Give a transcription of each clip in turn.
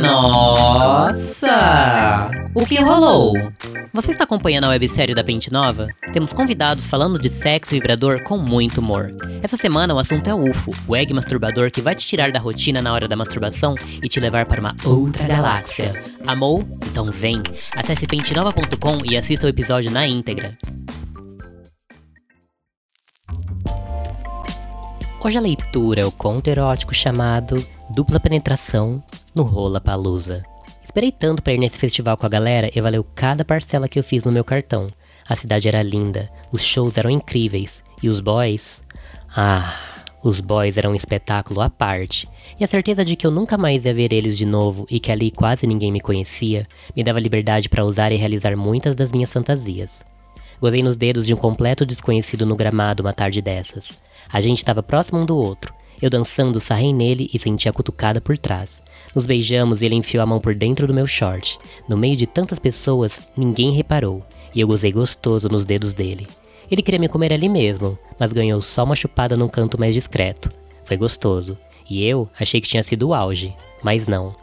Nossa! O que rolou? Você está acompanhando a websérie da Pente Nova? Temos convidados falando de sexo vibrador com muito humor. Essa semana o assunto é o UFO, o egg masturbador que vai te tirar da rotina na hora da masturbação e te levar para uma outra galáxia. Amou? Então vem! Acesse pentenova.com e assista o episódio na íntegra. Hoje a leitura é o conto erótico chamado Dupla Penetração no Rola Palusa. Esperei tanto para ir nesse festival com a galera e valeu cada parcela que eu fiz no meu cartão. A cidade era linda, os shows eram incríveis e os boys. Ah, os boys eram um espetáculo à parte. E a certeza de que eu nunca mais ia ver eles de novo e que ali quase ninguém me conhecia me dava liberdade para usar e realizar muitas das minhas fantasias. Gozei nos dedos de um completo desconhecido no gramado uma tarde dessas. A gente estava próximo um do outro. Eu dançando, sarrei nele e senti a cutucada por trás. Nos beijamos e ele enfiou a mão por dentro do meu short. No meio de tantas pessoas, ninguém reparou, e eu gozei gostoso nos dedos dele. Ele queria me comer ali mesmo, mas ganhou só uma chupada num canto mais discreto. Foi gostoso. E eu achei que tinha sido o auge, mas não.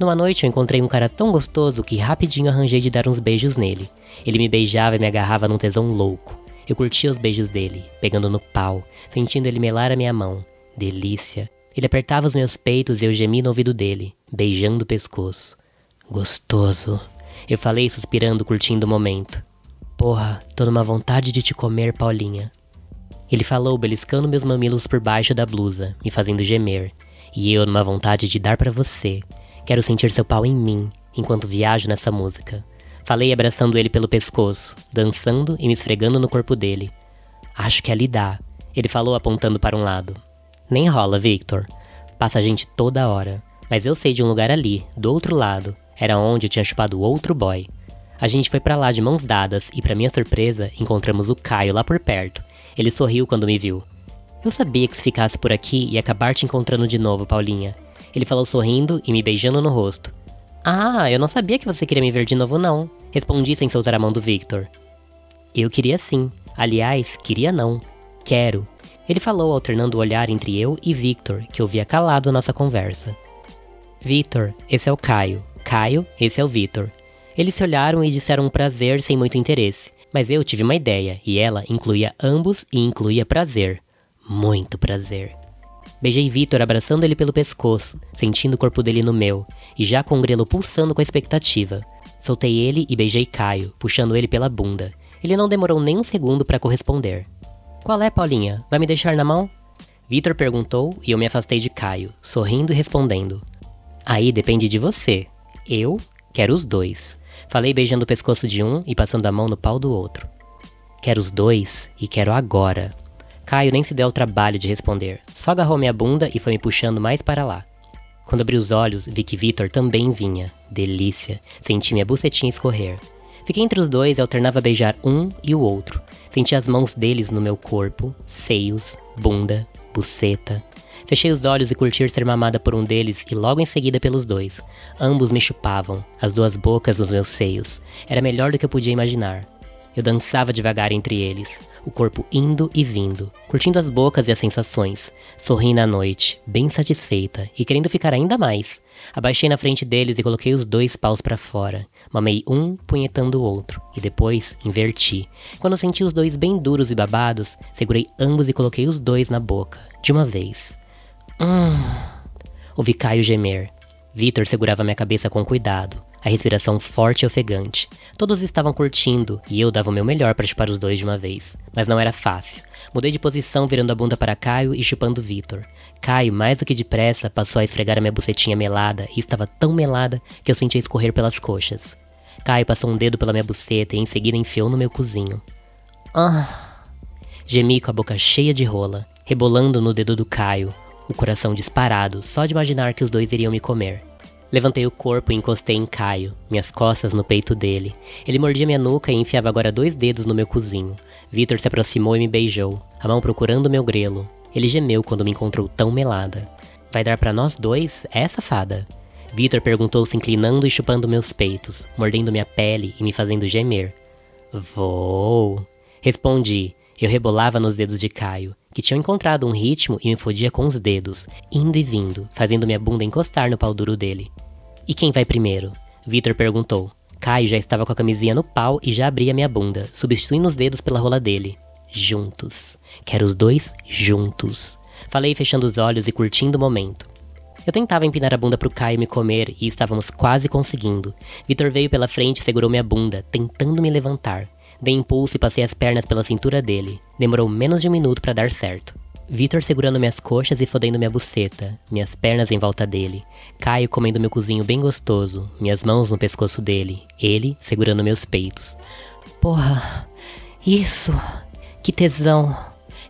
Numa noite eu encontrei um cara tão gostoso que rapidinho arranjei de dar uns beijos nele. Ele me beijava e me agarrava num tesão louco. Eu curtia os beijos dele, pegando no pau, sentindo ele melar a minha mão. Delícia. Ele apertava os meus peitos e eu gemi no ouvido dele, beijando o pescoço. Gostoso. Eu falei suspirando, curtindo o momento. Porra, tô numa vontade de te comer, Paulinha. Ele falou, beliscando meus mamilos por baixo da blusa, me fazendo gemer. E eu numa vontade de dar para você. Quero sentir seu pau em mim, enquanto viajo nessa música. Falei abraçando ele pelo pescoço, dançando e me esfregando no corpo dele. Acho que ali dá, ele falou apontando para um lado. Nem rola, Victor. Passa gente toda hora. Mas eu sei de um lugar ali, do outro lado. Era onde eu tinha chupado outro boy. A gente foi para lá de mãos dadas e, para minha surpresa, encontramos o Caio lá por perto. Ele sorriu quando me viu. Eu sabia que se ficasse por aqui ia acabar te encontrando de novo, Paulinha. Ele falou sorrindo e me beijando no rosto. Ah, eu não sabia que você queria me ver de novo, não. Respondi sem soltar a mão do Victor. Eu queria sim. Aliás, queria não. Quero. Ele falou, alternando o olhar entre eu e Victor, que ouvia calado nossa conversa. Victor, esse é o Caio. Caio, esse é o Victor. Eles se olharam e disseram um prazer sem muito interesse, mas eu tive uma ideia, e ela incluía ambos e incluía prazer. Muito prazer. Beijei Vitor abraçando ele pelo pescoço, sentindo o corpo dele no meu, e já com o grelo pulsando com a expectativa. Soltei ele e beijei Caio, puxando ele pela bunda. Ele não demorou nem um segundo para corresponder. Qual é, Paulinha? Vai me deixar na mão? Vitor perguntou e eu me afastei de Caio, sorrindo e respondendo. Aí depende de você. Eu quero os dois. Falei beijando o pescoço de um e passando a mão no pau do outro. Quero os dois e quero agora. Caio nem se deu ao trabalho de responder, só agarrou minha bunda e foi me puxando mais para lá. Quando abri os olhos, vi que Vitor também vinha. Delícia. Senti minha bucetinha escorrer. Fiquei entre os dois e alternava beijar um e o outro. Senti as mãos deles no meu corpo, seios, bunda, buceta. Fechei os olhos e curti ser mamada por um deles e logo em seguida pelos dois. Ambos me chupavam, as duas bocas nos meus seios. Era melhor do que eu podia imaginar. Eu dançava devagar entre eles o corpo indo e vindo, curtindo as bocas e as sensações, sorrindo à noite, bem satisfeita e querendo ficar ainda mais. Abaixei na frente deles e coloquei os dois paus para fora. Mamei um, punhetando o outro, e depois inverti. Quando senti os dois bem duros e babados, segurei ambos e coloquei os dois na boca, de uma vez. Hum. Ouvi Caio gemer. Vitor segurava minha cabeça com cuidado a respiração forte e ofegante. Todos estavam curtindo e eu dava o meu melhor para chupar os dois de uma vez, mas não era fácil. Mudei de posição, virando a bunda para Caio e chupando Vitor. Caio, mais do que depressa, passou a esfregar a minha bucetinha melada e estava tão melada que eu sentia escorrer pelas coxas. Caio passou um dedo pela minha buceta e em seguida enfiou no meu cozinho. Ah! Gemi com a boca cheia de rola, rebolando no dedo do Caio, o coração disparado só de imaginar que os dois iriam me comer. Levantei o corpo e encostei em Caio, minhas costas no peito dele. Ele mordia minha nuca e enfiava agora dois dedos no meu cozinho. Vitor se aproximou e me beijou, a mão procurando meu grelo. Ele gemeu quando me encontrou tão melada. Vai dar para nós dois, essa fada? Vitor perguntou se inclinando e chupando meus peitos, mordendo minha pele e me fazendo gemer. Vou. Respondi. Eu rebolava nos dedos de Caio, que tinham encontrado um ritmo e me fodia com os dedos, indo e vindo, fazendo minha bunda encostar no pau duro dele. E quem vai primeiro? Vitor perguntou. Caio já estava com a camisinha no pau e já abria minha bunda, substituindo os dedos pela rola dele. Juntos. Quero os dois juntos. Falei fechando os olhos e curtindo o momento. Eu tentava empinar a bunda pro Caio me comer e estávamos quase conseguindo. Vitor veio pela frente e segurou minha bunda, tentando me levantar. Dei impulso e passei as pernas pela cintura dele. Demorou menos de um minuto para dar certo. Vitor segurando minhas coxas e fodendo minha buceta, minhas pernas em volta dele. Caio comendo meu cozinho bem gostoso, minhas mãos no pescoço dele, ele segurando meus peitos. Porra, isso! Que tesão!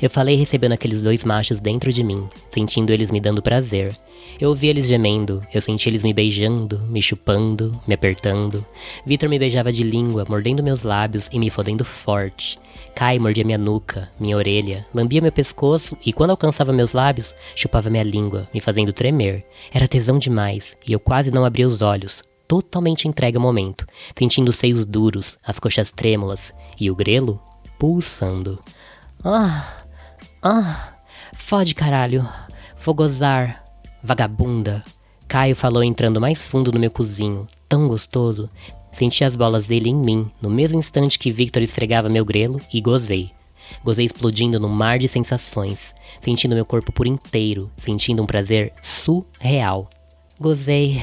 Eu falei recebendo aqueles dois machos dentro de mim, sentindo eles me dando prazer. Eu ouvi eles gemendo, eu senti eles me beijando, me chupando, me apertando. Vitor me beijava de língua, mordendo meus lábios e me fodendo forte. Kai mordia minha nuca, minha orelha, lambia meu pescoço e quando alcançava meus lábios, chupava minha língua, me fazendo tremer. Era tesão demais e eu quase não abria os olhos, totalmente entregue ao momento, sentindo os seios duros, as coxas trêmulas e o grelo pulsando. Ah, ah, fode caralho, vou gozar. Vagabunda. Caio falou entrando mais fundo no meu cozinho, tão gostoso. Senti as bolas dele em mim, no mesmo instante que Victor esfregava meu grelo, e gozei. Gozei explodindo num mar de sensações, sentindo meu corpo por inteiro, sentindo um prazer surreal. Gozei.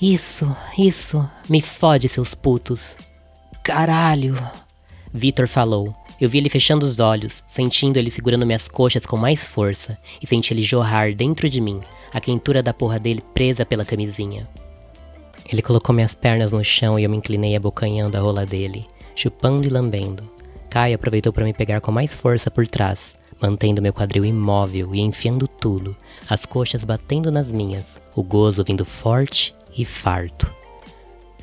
Isso, isso, me fode, seus putos. Caralho. Victor falou, eu vi ele fechando os olhos, sentindo ele segurando minhas coxas com mais força, e senti ele jorrar dentro de mim, a quentura da porra dele presa pela camisinha. Ele colocou minhas pernas no chão e eu me inclinei abocanhando a rola dele, chupando e lambendo. Caio aproveitou para me pegar com mais força por trás, mantendo meu quadril imóvel e enfiando tudo, as coxas batendo nas minhas, o gozo vindo forte e farto.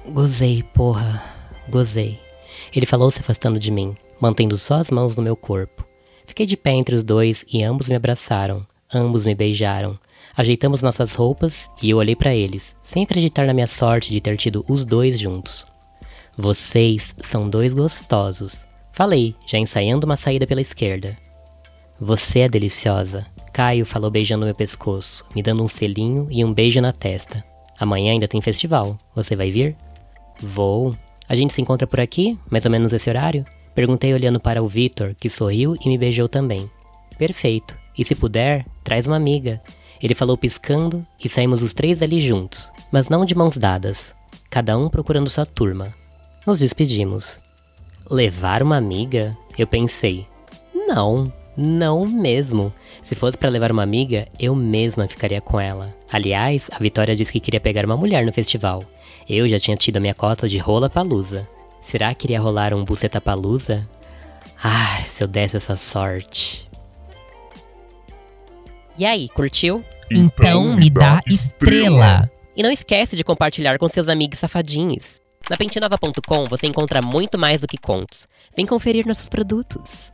Gozei, porra, gozei. Ele falou se afastando de mim, mantendo só as mãos no meu corpo. Fiquei de pé entre os dois e ambos me abraçaram, ambos me beijaram. Ajeitamos nossas roupas e eu olhei para eles, sem acreditar na minha sorte de ter tido os dois juntos. Vocês são dois gostosos. Falei, já ensaiando uma saída pela esquerda. Você é deliciosa. Caio falou beijando meu pescoço, me dando um selinho e um beijo na testa. Amanhã ainda tem festival. Você vai vir? Vou. A gente se encontra por aqui, mais ou menos esse horário? Perguntei olhando para o Vitor, que sorriu e me beijou também. Perfeito. E se puder, traz uma amiga. Ele falou piscando e saímos os três dali juntos, mas não de mãos dadas, cada um procurando sua turma. Nos despedimos. Levar uma amiga? Eu pensei. Não, não mesmo. Se fosse para levar uma amiga, eu mesma ficaria com ela. Aliás, a Vitória disse que queria pegar uma mulher no festival. Eu já tinha tido a minha cota de rola palusa. Será que iria rolar um buceta palusa? Ah, se eu desse essa sorte. E aí, curtiu? Então me dá estrela. E não esquece de compartilhar com seus amigos safadinhos. Na pentinova.com você encontra muito mais do que contos. Vem conferir nossos produtos.